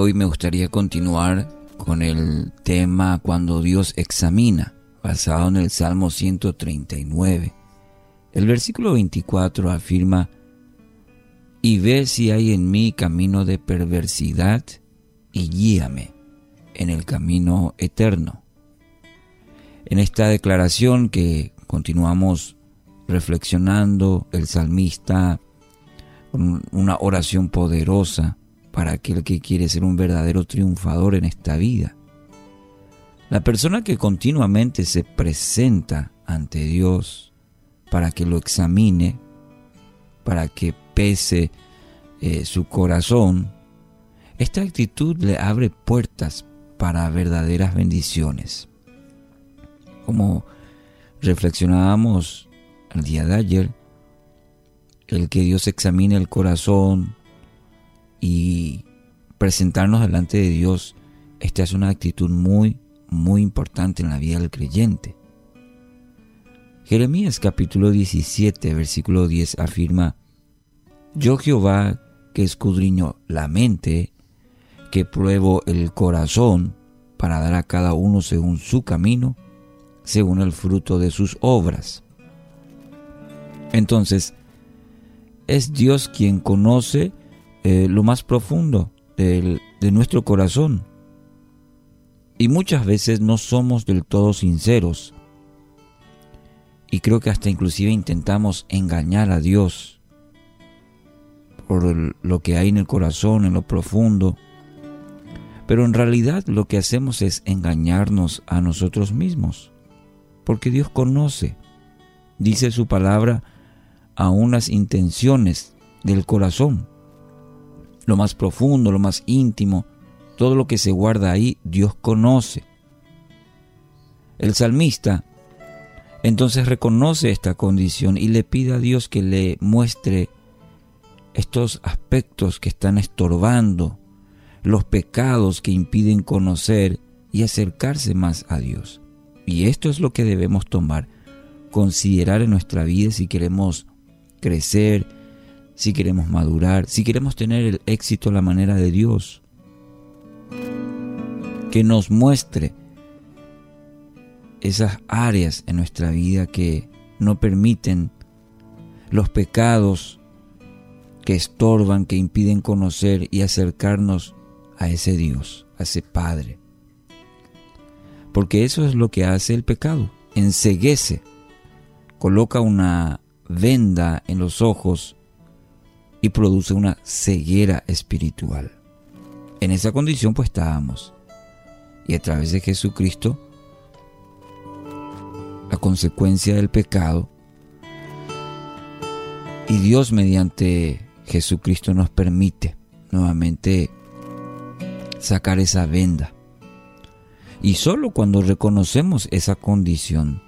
hoy me gustaría continuar con el tema cuando Dios examina, basado en el Salmo 139. El versículo 24 afirma, y ve si hay en mí camino de perversidad y guíame en el camino eterno. En esta declaración que continuamos reflexionando, el salmista, con una oración poderosa para aquel que quiere ser un verdadero triunfador en esta vida. La persona que continuamente se presenta ante Dios para que lo examine, para que pese eh, su corazón, esta actitud le abre puertas para verdaderas bendiciones. Como reflexionábamos el día de ayer, el que Dios examine el corazón y presentarnos delante de Dios, esta es una actitud muy, muy importante en la vida del creyente. Jeremías capítulo 17, versículo 10 afirma, Yo Jehová que escudriño la mente, que pruebo el corazón para dar a cada uno según su camino, según el fruto de sus obras. Entonces, es Dios quien conoce eh, lo más profundo de nuestro corazón. Y muchas veces no somos del todo sinceros. Y creo que hasta inclusive intentamos engañar a Dios por lo que hay en el corazón, en lo profundo. Pero en realidad lo que hacemos es engañarnos a nosotros mismos. Porque Dios conoce, dice su palabra, a unas intenciones del corazón. Lo más profundo, lo más íntimo, todo lo que se guarda ahí, Dios conoce. El salmista entonces reconoce esta condición y le pide a Dios que le muestre estos aspectos que están estorbando, los pecados que impiden conocer y acercarse más a Dios. Y esto es lo que debemos tomar, considerar en nuestra vida si queremos crecer, si queremos madurar, si queremos tener el éxito a la manera de Dios. Que nos muestre esas áreas en nuestra vida que no permiten los pecados que estorban, que impiden conocer y acercarnos a ese Dios, a ese Padre. Porque eso es lo que hace el pecado, enseguece, coloca una venda en los ojos y produce una ceguera espiritual. En esa condición pues estábamos. Y a través de Jesucristo, la consecuencia del pecado, y Dios mediante Jesucristo nos permite nuevamente sacar esa venda. Y solo cuando reconocemos esa condición,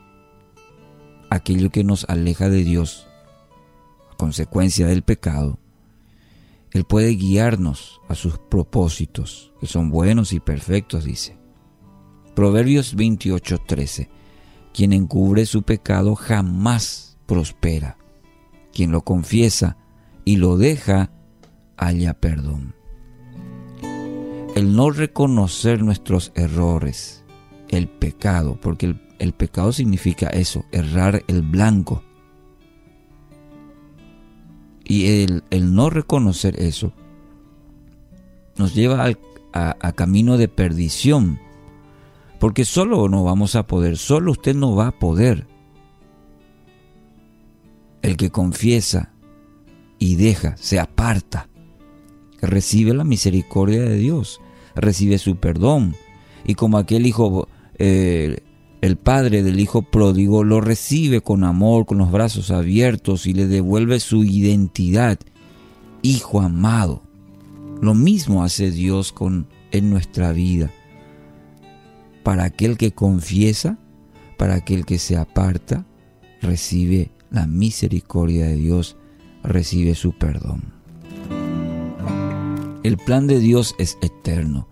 aquello que nos aleja de Dios, a consecuencia del pecado, Él puede guiarnos a sus propósitos, que son buenos y perfectos, dice. Proverbios 28:13. Quien encubre su pecado jamás prospera. Quien lo confiesa y lo deja, halla perdón. El no reconocer nuestros errores, el pecado, porque el el pecado significa eso, errar el blanco. Y el, no reconocer eso nos lleva a, a camino de perdición. Porque solo no vamos a poder, solo usted no va a poder. El que confiesa y deja, se aparta, recibe la misericordia de Dios, recibe su perdón. Y como aquel hijo eh, el padre del hijo pródigo lo recibe con amor, con los brazos abiertos y le devuelve su identidad, hijo amado. Lo mismo hace Dios con en nuestra vida. Para aquel que confiesa, para aquel que se aparta, recibe la misericordia de Dios, recibe su perdón. El plan de Dios es eterno.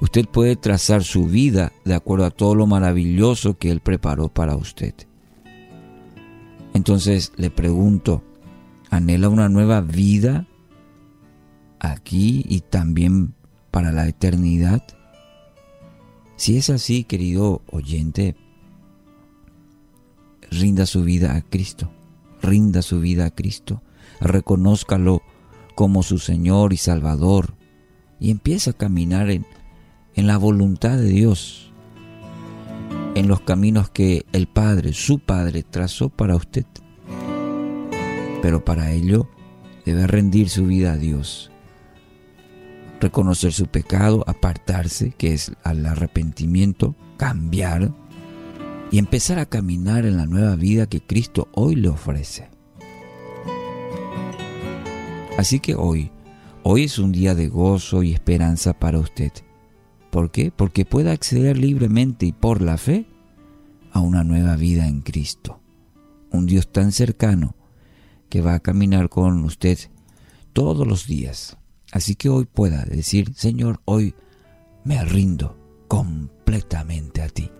Usted puede trazar su vida de acuerdo a todo lo maravilloso que Él preparó para usted. Entonces le pregunto, ¿anhela una nueva vida aquí y también para la eternidad? Si es así, querido oyente, rinda su vida a Cristo, rinda su vida a Cristo, reconózcalo como su Señor y Salvador y empieza a caminar en, en la voluntad de Dios, en los caminos que el Padre, su Padre, trazó para usted. Pero para ello debe rendir su vida a Dios, reconocer su pecado, apartarse, que es al arrepentimiento, cambiar y empezar a caminar en la nueva vida que Cristo hoy le ofrece. Así que hoy, hoy es un día de gozo y esperanza para usted. ¿Por qué? Porque puede acceder libremente y por la fe a una nueva vida en Cristo. Un Dios tan cercano que va a caminar con usted todos los días. Así que hoy pueda decir, Señor, hoy me rindo completamente a ti.